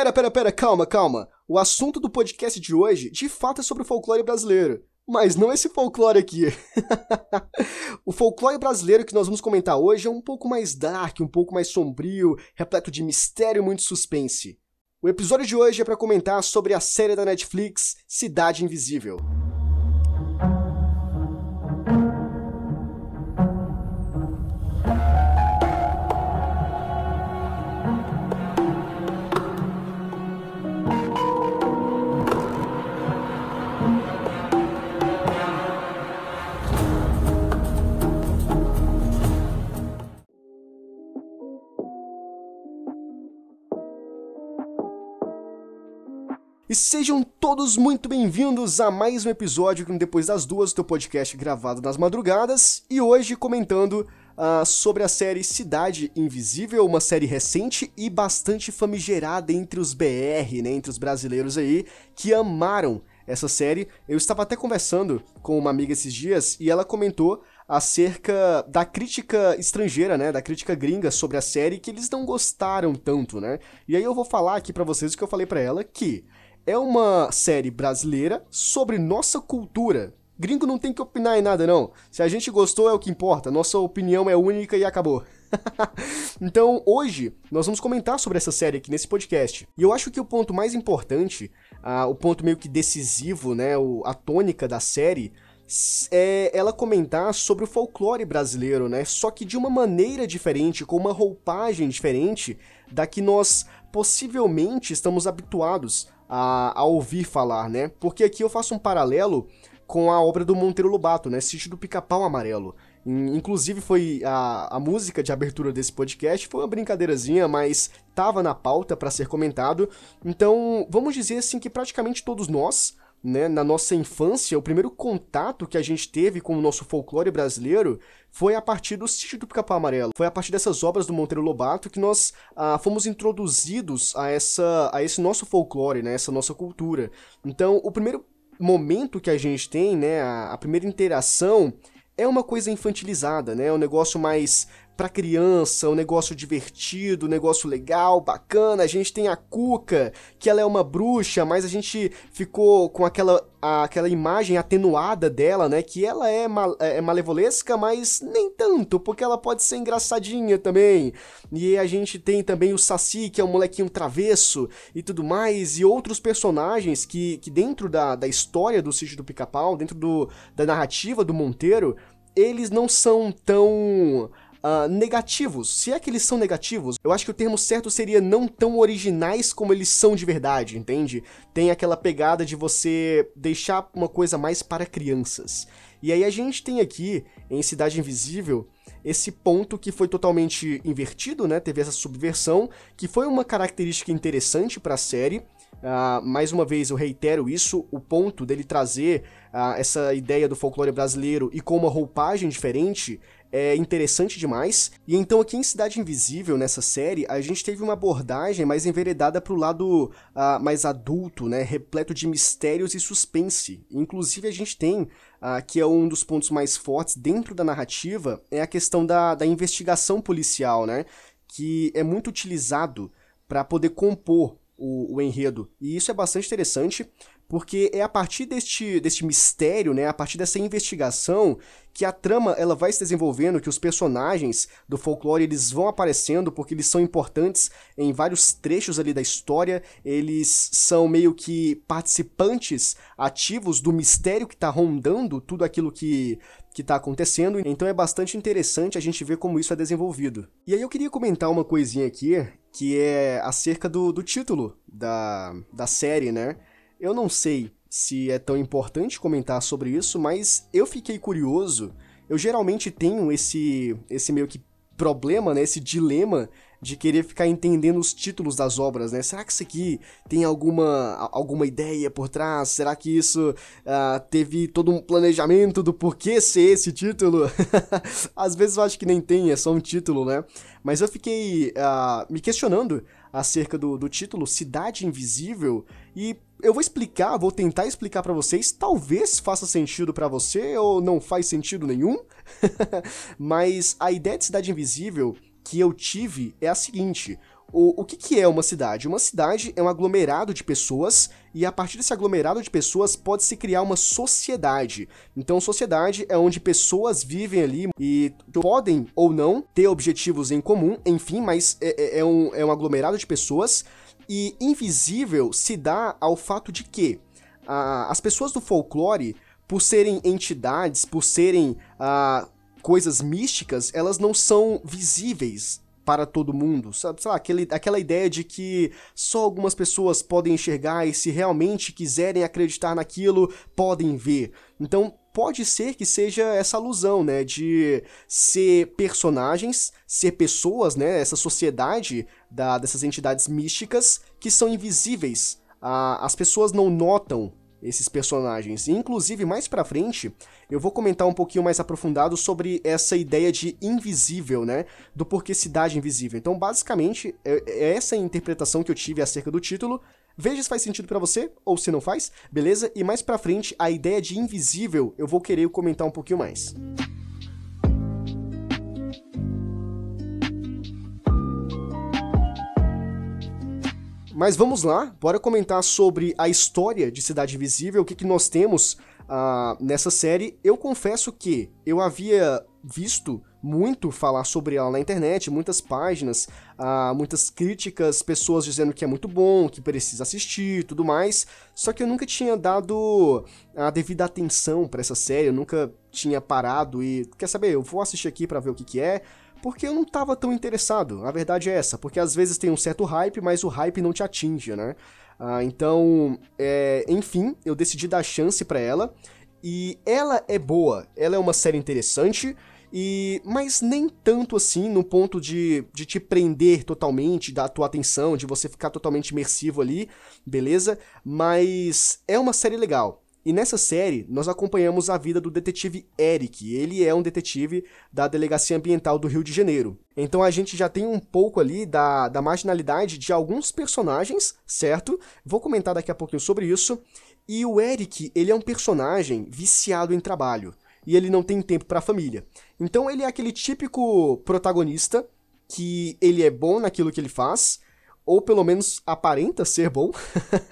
Pera, pera, pera, calma, calma. O assunto do podcast de hoje, de fato, é sobre o folclore brasileiro. Mas não esse folclore aqui. o folclore brasileiro que nós vamos comentar hoje é um pouco mais dark, um pouco mais sombrio, repleto de mistério e muito suspense. O episódio de hoje é para comentar sobre a série da Netflix Cidade Invisível. E sejam todos muito bem-vindos a mais um episódio do Depois das Duas, teu podcast gravado nas madrugadas, e hoje comentando uh, sobre a série Cidade Invisível, uma série recente e bastante famigerada entre os BR, né, entre os brasileiros aí, que amaram essa série. Eu estava até conversando com uma amiga esses dias e ela comentou acerca da crítica estrangeira, né, da crítica gringa sobre a série que eles não gostaram tanto, né? E aí eu vou falar aqui para vocês o que eu falei para ela que é uma série brasileira sobre nossa cultura. Gringo não tem que opinar em nada, não. Se a gente gostou, é o que importa. Nossa opinião é única e acabou. então, hoje, nós vamos comentar sobre essa série aqui nesse podcast. E eu acho que o ponto mais importante, uh, o ponto meio que decisivo, né, o, a tônica da série, é ela comentar sobre o folclore brasileiro, né? Só que de uma maneira diferente, com uma roupagem diferente da que nós possivelmente estamos habituados a, a ouvir falar, né? Porque aqui eu faço um paralelo com a obra do Monteiro Lobato, né? Sítio do Pica-Pau Amarelo. Inclusive foi a, a música de abertura desse podcast, foi uma brincadeirazinha, mas tava na pauta para ser comentado. Então, vamos dizer assim que praticamente todos nós né, na nossa infância, o primeiro contato que a gente teve com o nosso folclore brasileiro foi a partir do Sítio do Pica-Pau Amarelo. Foi a partir dessas obras do Monteiro Lobato que nós ah, fomos introduzidos a, essa, a esse nosso folclore, né, essa nossa cultura. Então, o primeiro momento que a gente tem, né, a, a primeira interação é uma coisa infantilizada, né? É um negócio mais para criança, um negócio divertido, um negócio legal, bacana. A gente tem a Cuca, que ela é uma bruxa, mas a gente ficou com aquela, a, aquela imagem atenuada dela, né? Que ela é, mal, é, é malevolesca, mas nem tanto, porque ela pode ser engraçadinha também. E a gente tem também o Saci, que é um molequinho travesso e tudo mais, e outros personagens que, que dentro da, da história do Sítio do Pica-Pau, dentro do, da narrativa do Monteiro, eles não são tão uh, negativos. Se é que eles são negativos, eu acho que o termo certo seria não tão originais como eles são de verdade, entende? Tem aquela pegada de você deixar uma coisa mais para crianças. E aí a gente tem aqui, em Cidade Invisível, esse ponto que foi totalmente invertido, né? Teve essa subversão, que foi uma característica interessante para a série. Uh, mais uma vez eu reitero isso, o ponto dele trazer uh, essa ideia do folclore brasileiro e com uma roupagem diferente é interessante demais. E então aqui em Cidade Invisível, nessa série, a gente teve uma abordagem mais enveredada pro lado uh, mais adulto, né, repleto de mistérios e suspense. Inclusive a gente tem, uh, que é um dos pontos mais fortes dentro da narrativa, é a questão da, da investigação policial, né, que é muito utilizado para poder compor o, o, enredo. E isso é bastante interessante, porque é a partir deste, deste mistério, né, a partir dessa investigação, que a trama ela vai se desenvolvendo, que os personagens do folclore eles vão aparecendo porque eles são importantes em vários trechos ali da história, eles são meio que participantes ativos do mistério que está rondando tudo aquilo que que está acontecendo, então é bastante interessante a gente ver como isso é desenvolvido. E aí eu queria comentar uma coisinha aqui, que é acerca do, do título da, da série, né? Eu não sei se é tão importante comentar sobre isso, mas eu fiquei curioso. Eu geralmente tenho esse, esse meio que problema, né, esse dilema de querer ficar entendendo os títulos das obras, né? Será que isso aqui tem alguma, alguma ideia por trás? Será que isso uh, teve todo um planejamento do porquê ser esse título? Às vezes eu acho que nem tem, é só um título, né? Mas eu fiquei uh, me questionando acerca do, do título Cidade Invisível e eu vou explicar, vou tentar explicar para vocês, talvez faça sentido para você ou não faz sentido nenhum, mas a ideia de Cidade Invisível que eu tive é a seguinte: o, o que, que, é uma cidade? Uma cidade é um aglomerado de pessoas, e a partir desse aglomerado de pessoas pode-se criar uma sociedade. Então, sociedade é onde pessoas vivem ali e podem ou não ter objetivos em comum, enfim, mas é, é, é um, é um aglomerado de pessoas. E invisível se dá ao fato de que ah, as pessoas do folclore, por serem entidades, por serem. Ah, coisas místicas, elas não são visíveis para todo mundo, sabe? Sei lá, aquele, aquela ideia de que só algumas pessoas podem enxergar e se realmente quiserem acreditar naquilo, podem ver. Então, pode ser que seja essa alusão, né, de ser personagens, ser pessoas, né, essa sociedade da, dessas entidades místicas que são invisíveis. Ah, as pessoas não notam esses personagens. E, inclusive, mais pra frente, eu vou comentar um pouquinho mais aprofundado sobre essa ideia de invisível, né? Do porquê cidade invisível. Então, basicamente, é, é essa interpretação que eu tive acerca do título. Veja se faz sentido para você ou se não faz, beleza? E mais pra frente, a ideia de invisível eu vou querer comentar um pouquinho mais. Mas vamos lá, bora comentar sobre a história de Cidade Invisível, o que, que nós temos uh, nessa série. Eu confesso que eu havia visto muito falar sobre ela na internet, muitas páginas, uh, muitas críticas, pessoas dizendo que é muito bom, que precisa assistir tudo mais. Só que eu nunca tinha dado a devida atenção para essa série, eu nunca tinha parado e. Quer saber? Eu vou assistir aqui para ver o que, que é porque eu não tava tão interessado. A verdade é essa, porque às vezes tem um certo hype, mas o hype não te atinge, né? Ah, então, é, enfim, eu decidi dar chance para ela. E ela é boa, ela é uma série interessante, e mas nem tanto assim no ponto de, de te prender totalmente, da tua atenção, de você ficar totalmente imersivo ali, beleza? Mas é uma série legal. E nessa série, nós acompanhamos a vida do detetive Eric. Ele é um detetive da Delegacia Ambiental do Rio de Janeiro. Então a gente já tem um pouco ali da, da marginalidade de alguns personagens, certo? Vou comentar daqui a pouquinho sobre isso. E o Eric, ele é um personagem viciado em trabalho. E ele não tem tempo para a família. Então ele é aquele típico protagonista que ele é bom naquilo que ele faz, ou pelo menos aparenta ser bom,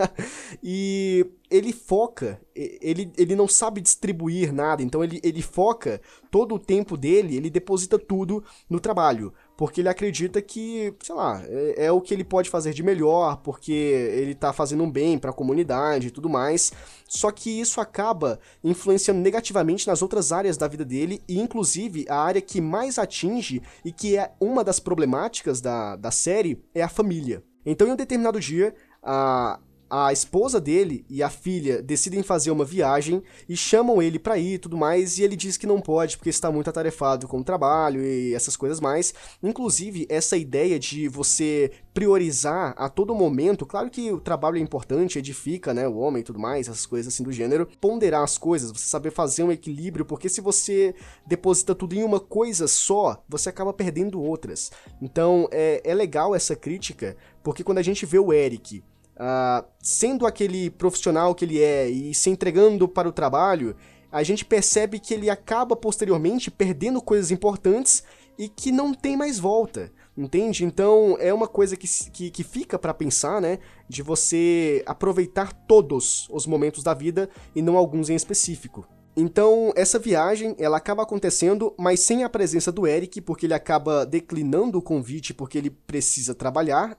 e ele foca, ele, ele não sabe distribuir nada, então ele, ele foca todo o tempo dele, ele deposita tudo no trabalho, porque ele acredita que, sei lá, é, é o que ele pode fazer de melhor, porque ele tá fazendo um bem para a comunidade e tudo mais. Só que isso acaba influenciando negativamente nas outras áreas da vida dele, e inclusive a área que mais atinge e que é uma das problemáticas da, da série é a família. Então, em um determinado dia, a, a esposa dele e a filha decidem fazer uma viagem e chamam ele para ir e tudo mais, e ele diz que não pode porque está muito atarefado com o trabalho e essas coisas mais. Inclusive, essa ideia de você priorizar a todo momento, claro que o trabalho é importante, edifica, né, o homem e tudo mais, essas coisas assim do gênero, ponderar as coisas, você saber fazer um equilíbrio, porque se você deposita tudo em uma coisa só, você acaba perdendo outras. Então, é, é legal essa crítica, porque quando a gente vê o Eric uh, sendo aquele profissional que ele é e se entregando para o trabalho, a gente percebe que ele acaba posteriormente perdendo coisas importantes e que não tem mais volta, entende? Então é uma coisa que, que, que fica para pensar, né? De você aproveitar todos os momentos da vida e não alguns em específico. Então, essa viagem, ela acaba acontecendo, mas sem a presença do Eric, porque ele acaba declinando o convite porque ele precisa trabalhar.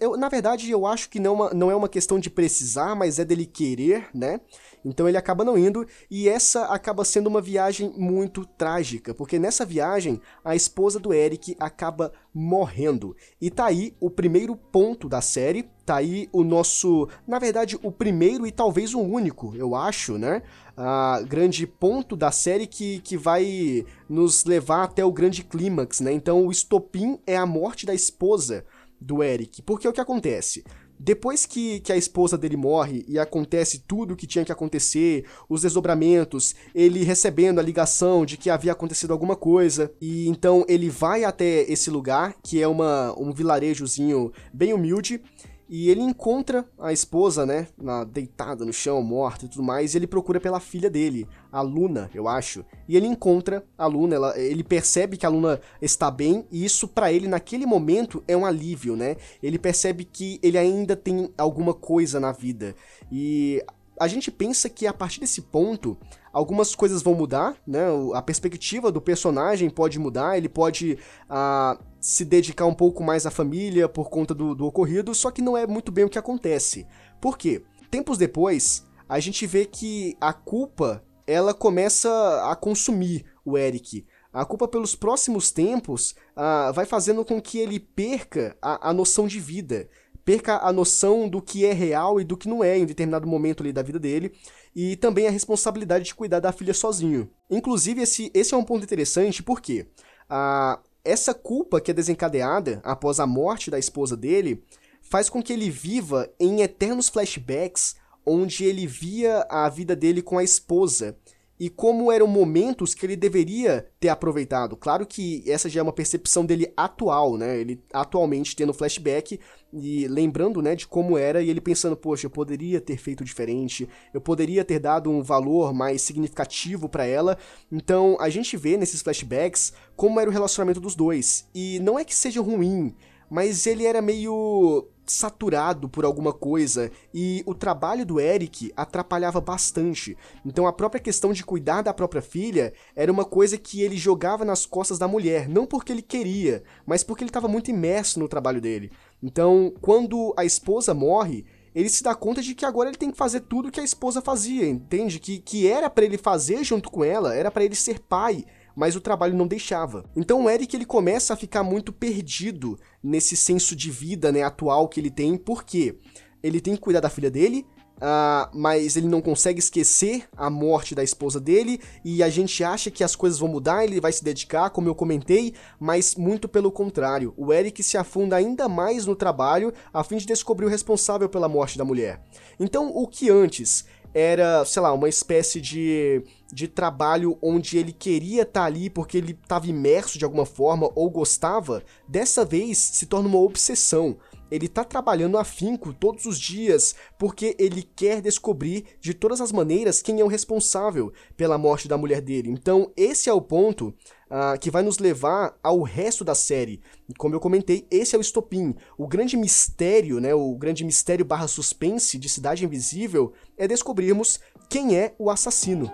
Eu, na verdade, eu acho que não, é não é uma questão de precisar, mas é dele querer, né? Então ele acaba não indo, e essa acaba sendo uma viagem muito trágica, porque nessa viagem a esposa do Eric acaba morrendo. E tá aí o primeiro ponto da série, tá aí o nosso, na verdade, o primeiro e talvez o único, eu acho, né? uh, grande ponto da série que, que vai nos levar até o grande clímax, né? Então o estopim é a morte da esposa do Eric. Porque o que acontece? Depois que, que a esposa dele morre e acontece tudo o que tinha que acontecer, os desdobramentos, ele recebendo a ligação de que havia acontecido alguma coisa, e então ele vai até esse lugar, que é uma, um vilarejozinho bem humilde, e ele encontra a esposa, né, na, deitada no chão, morta e tudo mais, e ele procura pela filha dele, a Luna, eu acho. E ele encontra a Luna, ela, ele percebe que a Luna está bem, e isso para ele naquele momento é um alívio, né? Ele percebe que ele ainda tem alguma coisa na vida. E a gente pensa que a partir desse ponto algumas coisas vão mudar, né? A perspectiva do personagem pode mudar, ele pode uh, se dedicar um pouco mais à família por conta do, do ocorrido, só que não é muito bem o que acontece. Por quê? Tempos depois, a gente vê que a culpa ela começa a consumir o Eric. A culpa pelos próximos tempos uh, vai fazendo com que ele perca a, a noção de vida perca a noção do que é real e do que não é em determinado momento ali da vida dele, e também a responsabilidade de cuidar da filha sozinho. Inclusive, esse, esse é um ponto interessante porque a, essa culpa que é desencadeada após a morte da esposa dele faz com que ele viva em eternos flashbacks onde ele via a vida dele com a esposa e como eram momentos que ele deveria ter aproveitado. Claro que essa já é uma percepção dele atual, né? Ele atualmente tendo flashback e lembrando, né, de como era e ele pensando, poxa, eu poderia ter feito diferente, eu poderia ter dado um valor mais significativo para ela. Então, a gente vê nesses flashbacks como era o relacionamento dos dois. E não é que seja ruim, mas ele era meio saturado por alguma coisa e o trabalho do Eric atrapalhava bastante. Então a própria questão de cuidar da própria filha era uma coisa que ele jogava nas costas da mulher, não porque ele queria, mas porque ele estava muito imerso no trabalho dele. Então, quando a esposa morre, ele se dá conta de que agora ele tem que fazer tudo que a esposa fazia, entende? Que, que era para ele fazer junto com ela, era para ele ser pai, mas o trabalho não deixava. Então o Eric ele começa a ficar muito perdido nesse senso de vida né, atual que ele tem, porque ele tem que cuidar da filha dele, Uh, mas ele não consegue esquecer a morte da esposa dele e a gente acha que as coisas vão mudar, ele vai se dedicar, como eu comentei, mas muito pelo contrário. O Eric se afunda ainda mais no trabalho a fim de descobrir o responsável pela morte da mulher. Então, o que antes era, sei lá, uma espécie de, de trabalho onde ele queria estar tá ali porque ele estava imerso de alguma forma ou gostava, dessa vez se torna uma obsessão. Ele está trabalhando afinco todos os dias porque ele quer descobrir de todas as maneiras quem é o responsável pela morte da mulher dele. Então, esse é o ponto uh, que vai nos levar ao resto da série. Como eu comentei, esse é o estopim. O grande mistério, né, o grande mistério barra suspense de Cidade Invisível é descobrirmos quem é o assassino.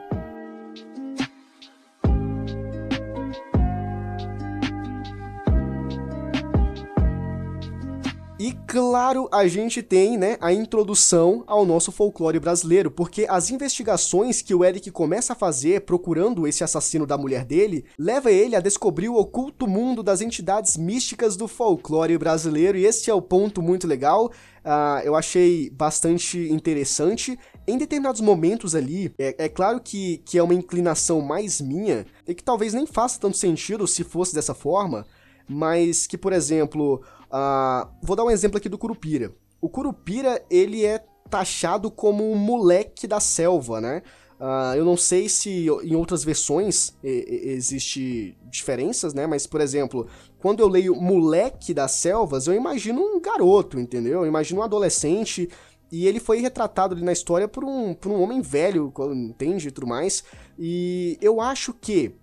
Claro, a gente tem, né, a introdução ao nosso folclore brasileiro, porque as investigações que o Eric começa a fazer procurando esse assassino da mulher dele, leva ele a descobrir o oculto mundo das entidades místicas do folclore brasileiro, e esse é o ponto muito legal. Uh, eu achei bastante interessante. Em determinados momentos ali, é, é, claro que, que é uma inclinação mais minha, e que talvez nem faça tanto sentido se fosse dessa forma, mas que, por exemplo, uh, vou dar um exemplo aqui do Curupira. O Curupira, ele é taxado como um moleque da selva, né? Uh, eu não sei se em outras versões existe diferenças, né? Mas, por exemplo, quando eu leio Moleque das Selvas, eu imagino um garoto, entendeu? Eu imagino um adolescente e ele foi retratado ali na história por um, por um homem velho, entende? E tudo mais. E eu acho que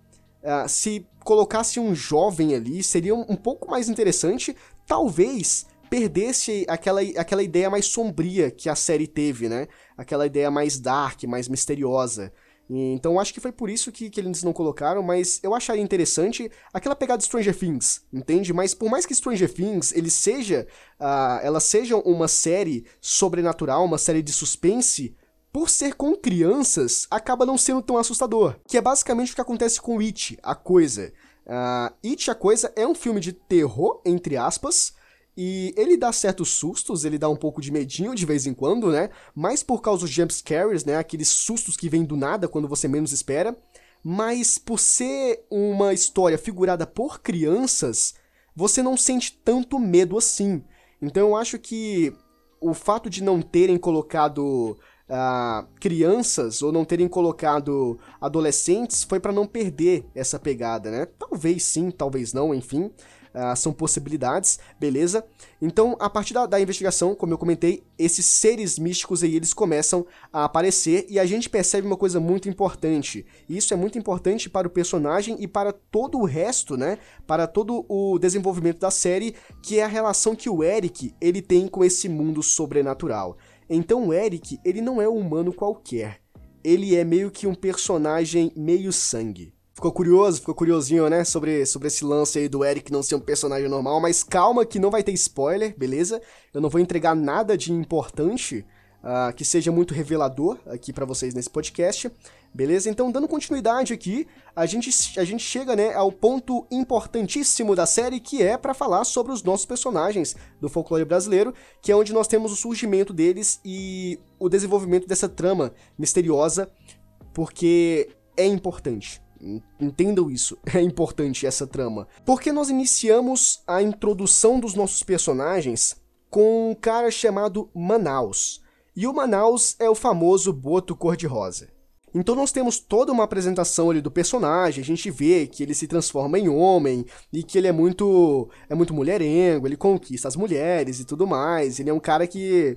uh, se colocasse um jovem ali, seria um, um pouco mais interessante, talvez perdesse aquela, aquela ideia mais sombria que a série teve, né? Aquela ideia mais dark, mais misteriosa. Então acho que foi por isso que, que eles não colocaram, mas eu acharia interessante aquela pegada de Stranger Things, entende? Mas por mais que Stranger Things ele seja, uh, ela seja uma série sobrenatural, uma série de suspense, por ser com crianças, acaba não sendo tão assustador. Que é basicamente o que acontece com It, a coisa. Uh, It, a coisa, é um filme de terror, entre aspas, E ele dá certos sustos, ele dá um pouco de medinho de vez em quando, né? Mais por causa dos jump scares, né? Aqueles sustos que vêm do nada quando você menos espera. Mas por ser uma história figurada por crianças, você não sente tanto medo assim. Então eu acho que o fato de não terem colocado uh, crianças ou não terem colocado adolescentes foi para não perder essa pegada, né? Talvez sim, talvez não, enfim. Uh, são possibilidades, beleza? Então, a partir da, da, investigação, como eu comentei, esses seres místicos aí, eles começam a aparecer e a gente percebe uma coisa muito importante. Isso é muito importante para o personagem e para todo o resto, né? Para todo o desenvolvimento da série, que é a relação que o Eric, ele tem com esse mundo sobrenatural. Então, o Eric, ele não é um humano qualquer. Ele é meio que um personagem meio sangue. Ficou curioso, ficou curiosinho, né? Sobre, sobre esse lance aí do Eric não ser um personagem normal, mas calma que não vai ter spoiler, beleza? Eu não vou entregar nada de importante uh, que seja muito revelador aqui para vocês nesse podcast, beleza? Então, dando continuidade aqui, a gente, a gente chega né, ao ponto importantíssimo da série, que é para falar sobre os nossos personagens do folclore brasileiro, que é onde nós temos o surgimento deles e o desenvolvimento dessa trama misteriosa, porque é importante. Entendam isso, é importante essa trama. Porque nós iniciamos a introdução dos nossos personagens com um cara chamado Manaus. E o Manaus é o famoso Boto Cor-de-Rosa. Então nós temos toda uma apresentação ali do personagem, a gente vê que ele se transforma em homem e que ele é muito é muito mulherengo, ele conquista as mulheres e tudo mais. Ele é um cara que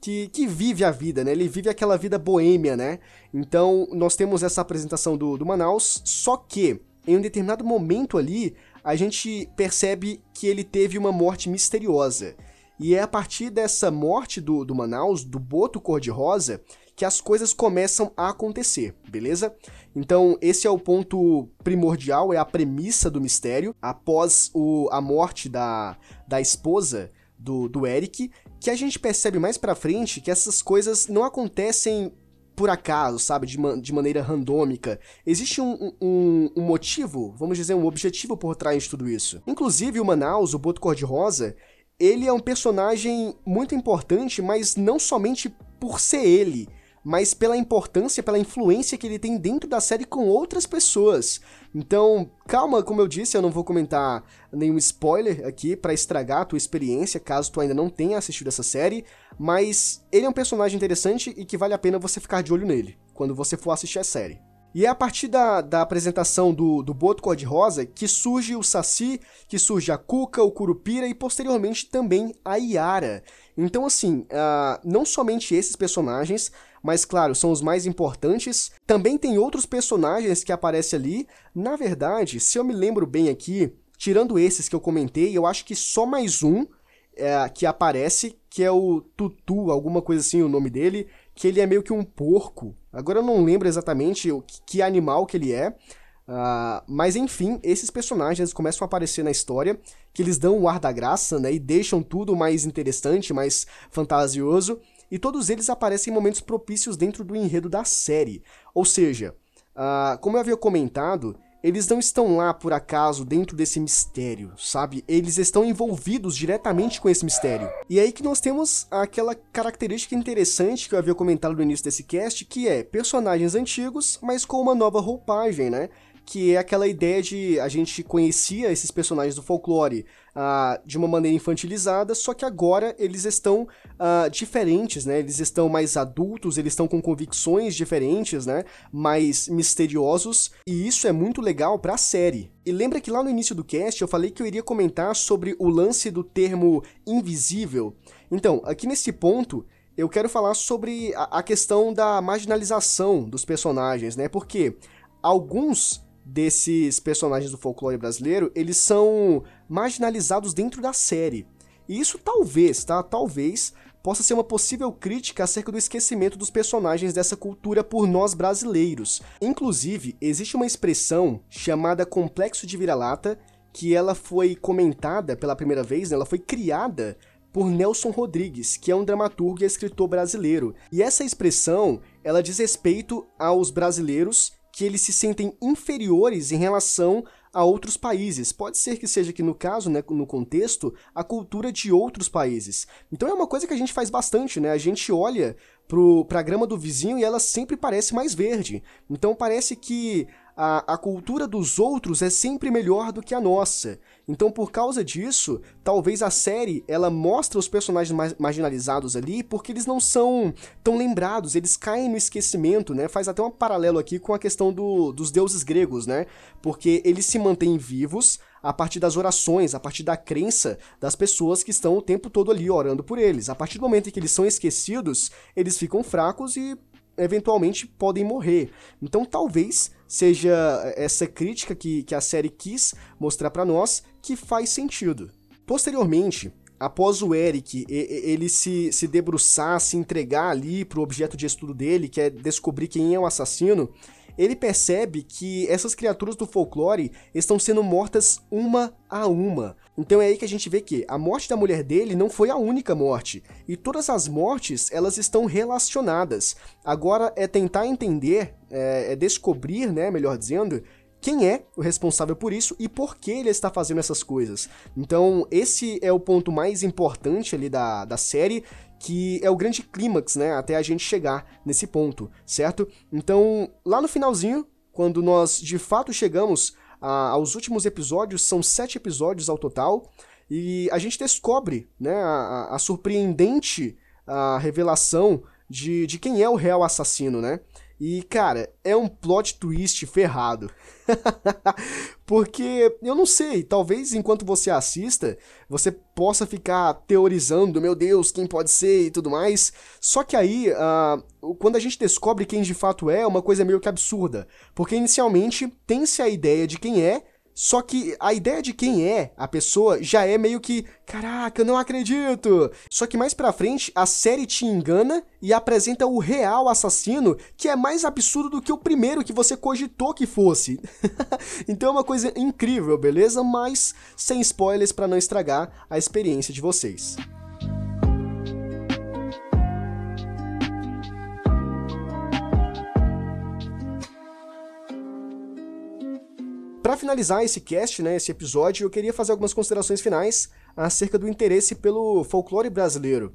que, que vive a vida, né? Ele vive aquela vida boêmia, né? Então, nós temos essa apresentação do, do Manaus, só que em um determinado momento ali, a gente percebe que ele teve uma morte misteriosa. E é a partir dessa morte do, do Manaus, do Boto Cor-de-Rosa, que as coisas começam a acontecer, beleza? Então, esse é o ponto primordial, é a premissa do mistério. Após o, a morte da, da esposa do, do Eric, que a gente percebe mais pra frente que essas coisas não acontecem por acaso, sabe, de, de maneira randômica. Existe um, um, um, motivo, vamos dizer, um objetivo por trás de tudo isso. Inclusive, o Manaus, o Boto Cor-de-Rosa, ele é um personagem muito importante, mas não somente por ser ele, mas pela importância, pela influência que ele tem dentro da série com outras pessoas. Então, calma, como eu disse, eu não vou comentar nenhum spoiler aqui para estragar a tua experiência, caso tu ainda não tenha assistido essa série, mas ele é um personagem interessante e que vale a pena você ficar de olho nele quando você for assistir a série. E é a partir da, da apresentação do, do Boto Cor-de-Rosa que surge o Saci, que surge a Cuca, o Curupira e posteriormente também a Yara. Então, assim, uh, não somente esses personagens, mas claro, são os mais importantes. Também tem outros personagens que aparecem ali. Na verdade, se eu me lembro bem aqui, tirando esses que eu comentei, eu acho que só mais um é, que aparece, que é o Tutu, alguma coisa assim o nome dele, que ele é meio que um porco. Agora eu não lembro exatamente o que, que animal que ele é. Uh, mas enfim, esses personagens começam a aparecer na história, que eles dão o ar da graça, né, e deixam tudo mais interessante, mais fantasioso e todos eles aparecem em momentos propícios dentro do enredo da série. Ou seja, uh, como eu havia comentado, eles não estão lá por acaso dentro desse mistério, sabe? Eles estão envolvidos diretamente com esse mistério. E é aí que nós temos aquela característica interessante que eu havia comentado no início desse cast, que é personagens antigos, mas com uma nova roupagem, né? Que é aquela ideia de a gente conhecia esses personagens do folclore uh, de uma maneira infantilizada, só que agora eles estão uh, diferentes, né? Eles estão mais adultos, eles estão com convicções diferentes, né? Mais misteriosos, e isso é muito legal para a série. E lembra que lá no início do cast eu falei que eu iria comentar sobre o lance do termo invisível. Então, aqui nesse ponto, eu quero falar sobre a questão da marginalização dos personagens, né? Porque alguns desses personagens do folclore brasileiro, eles são marginalizados dentro da série. E isso talvez, tá? Talvez possa ser uma possível crítica acerca do esquecimento dos personagens dessa cultura por nós brasileiros. Inclusive, existe uma expressão chamada complexo de vira-lata, que ela foi comentada pela primeira vez, né? ela foi criada por Nelson Rodrigues, que é um dramaturgo e escritor brasileiro. E essa expressão, ela diz respeito aos brasileiros que eles se sentem inferiores em relação a outros países. Pode ser que seja que no caso, né, no contexto, a cultura de outros países. Então é uma coisa que a gente faz bastante, né? A gente olha para a grama do vizinho e ela sempre parece mais verde. Então parece que a, a cultura dos outros é sempre melhor do que a nossa. Então, por causa disso, talvez a série ela mostra os personagens marginalizados ali porque eles não são tão lembrados, eles caem no esquecimento, né? Faz até um paralelo aqui com a questão do, dos deuses gregos, né? Porque eles se mantêm vivos a partir das orações, a partir da crença das pessoas que estão o tempo todo ali orando por eles. A partir do momento em que eles são esquecidos, eles ficam fracos e eventualmente podem morrer. Então talvez seja essa crítica que, que a série quis mostrar para nós que faz sentido. Posteriormente, após o Eric ele se, se debruçar, se entregar ali pro objeto de estudo dele, que é descobrir quem é o assassino, ele percebe que essas criaturas do folclore estão sendo mortas uma a uma. Então é aí que a gente vê que a morte da mulher dele não foi a única morte, e todas as mortes elas estão relacionadas. Agora é tentar entender, é, é descobrir, né, melhor dizendo, quem é o responsável por isso e por que ele está fazendo essas coisas. Então, esse é o ponto mais importante ali da, da série, que é o grande clímax, né, até a gente chegar nesse ponto, certo? Então, lá no finalzinho, quando nós de fato chegamos a, aos últimos episódios, são sete episódios ao total, e a gente descobre, né, a, a surpreendente a revelação de, de quem é o real assassino, né? E, cara, é um plot twist ferrado. Porque, eu não sei, talvez enquanto você assista, você possa ficar teorizando, meu Deus, quem pode ser e tudo mais. Só que aí, uh, quando a gente descobre quem de fato é, é uma coisa meio que absurda. Porque inicialmente tem-se a ideia de quem é, só que a ideia de quem é a pessoa já é meio que, caraca, eu não acredito. Só que mais pra frente a série te engana e apresenta o real assassino, que é mais absurdo do que o primeiro que você cogitou que fosse. então é uma coisa incrível, beleza? Mas sem spoilers para não estragar a experiência de vocês. Para finalizar esse cast, né, esse episódio, eu queria fazer algumas considerações finais acerca do interesse pelo folclore brasileiro.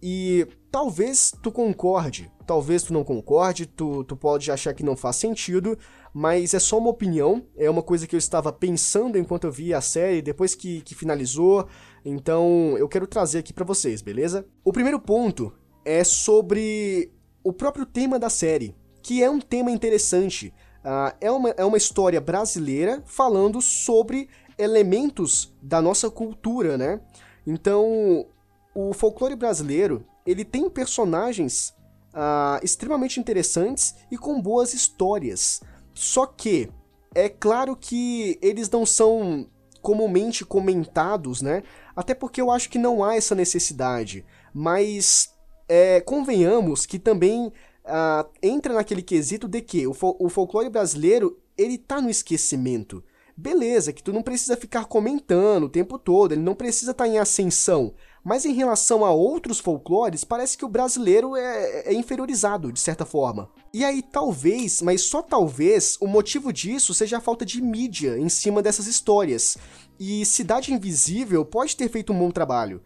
E talvez tu concorde, talvez tu não concorde, tu, tu pode achar que não faz sentido, mas é só uma opinião, é uma coisa que eu estava pensando enquanto eu via a série, depois que, que finalizou, então eu quero trazer aqui para vocês, beleza? O primeiro ponto é sobre o próprio tema da série, que é um tema interessante. Uh, é, uma, é uma história brasileira falando sobre elementos da nossa cultura, né? Então, o folclore brasileiro, ele tem personagens uh, extremamente interessantes e com boas histórias. Só que, é claro que eles não são comumente comentados, né? Até porque eu acho que não há essa necessidade. Mas, é, convenhamos que também uh, entra naquele quesito de que o, o folclore brasileiro ele tá no esquecimento. Beleza, que tu não precisa ficar comentando o tempo todo, ele não precisa estar tá em ascensão. Mas em relação a outros folclores, parece que o brasileiro é, é, inferiorizado, de certa forma. E aí, talvez, mas só talvez, o motivo disso seja a falta de mídia em cima dessas histórias. E Cidade Invisível pode ter feito um bom trabalho.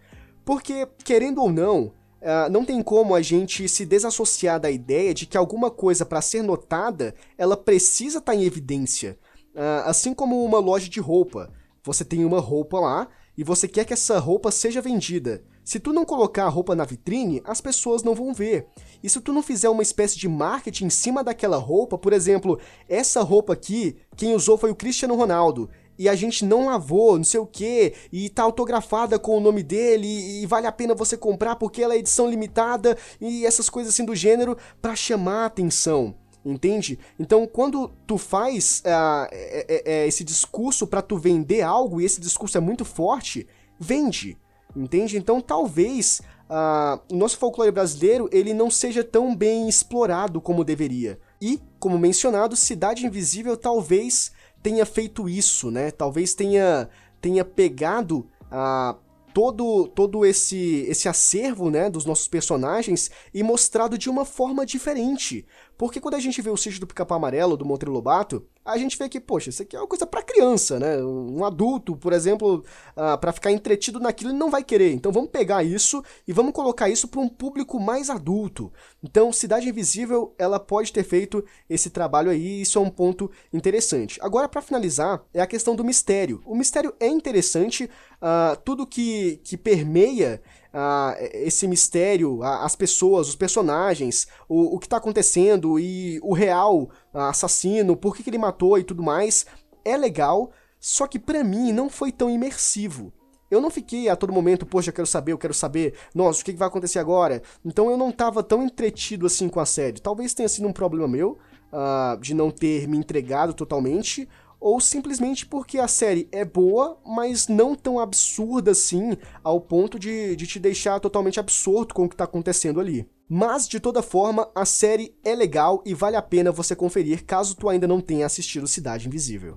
Porque, querendo ou não, Uh, não tem como a gente se desassociar da ideia de que alguma coisa, para ser notada, ela precisa estar tá em evidência. Uh, assim como uma loja de roupa. Você tem uma roupa lá e você quer que essa roupa seja vendida. Se tu não colocar a roupa na vitrine, as pessoas não vão ver. E se tu não fizer uma espécie de marketing em cima daquela roupa, por exemplo, essa roupa aqui, quem usou foi o Cristiano Ronaldo e a gente não lavou, não sei o que, e tá autografada com o nome dele, e, e, vale a pena você comprar porque ela é edição limitada, e essas coisas assim do gênero, para chamar a atenção. Entende? Então, quando tu faz uh, é, é, esse discurso para tu vender algo, e esse discurso é muito forte, vende. Entende? Então, talvez uh, o nosso folclore brasileiro ele não seja tão bem explorado como deveria. E, como mencionado, Cidade Invisível talvez tenha feito isso, né? Talvez tenha, tenha pegado a todo todo esse esse acervo, né, dos nossos personagens e mostrado de uma forma diferente. Porque quando a gente vê o sítio do Pica-Pau Amarelo, do Monteiro Lobato, a gente vê que, poxa, isso aqui é uma coisa para criança, né? Um adulto, por exemplo, uh, para ficar entretido naquilo, ele não vai querer. Então vamos pegar isso e vamos colocar isso para um público mais adulto. Então, Cidade Invisível, ela pode ter feito esse trabalho aí, e isso é um ponto interessante. Agora, para finalizar, é a questão do mistério. O mistério é interessante, uh, tudo que, que permeia uh, esse mistério, as pessoas, os personagens, o, o que está acontecendo e o real assassino, por que, que ele matou e tudo mais, é legal, só que para mim não foi tão imersivo. Eu não fiquei a todo momento, poxa, eu quero saber, eu quero saber, nossa, o que, vai acontecer agora? Então eu não tava tão entretido assim com a série. Talvez tenha sido um problema meu, uh, de não ter me entregado totalmente, ou simplesmente porque a série é boa, mas não tão absurda assim, ao ponto de, de te deixar totalmente absorto com o que está acontecendo ali. Mas, de toda forma, a série é legal e vale a pena você conferir caso tu ainda não tenha assistido Cidade Invisível.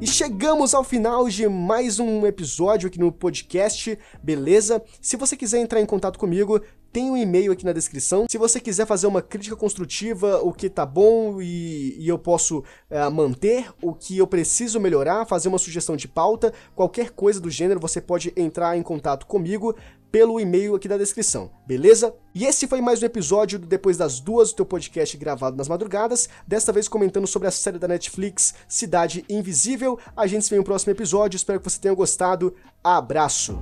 E chegamos ao final de mais um episódio aqui no podcast, beleza? Se você quiser entrar em contato comigo, tem um e-mail aqui na descrição. Se você quiser fazer uma crítica construtiva, o que tá bom e, e eu posso é, manter, o que eu preciso melhorar, fazer uma sugestão de pauta, qualquer coisa do gênero, você pode entrar em contato comigo pelo e-mail aqui da descrição, beleza? E esse foi mais um episódio do Depois das Duas, do teu podcast gravado nas madrugadas, desta vez comentando sobre a série da Netflix Cidade Invisível. A gente se vê no próximo episódio, espero que você tenha gostado. Abraço!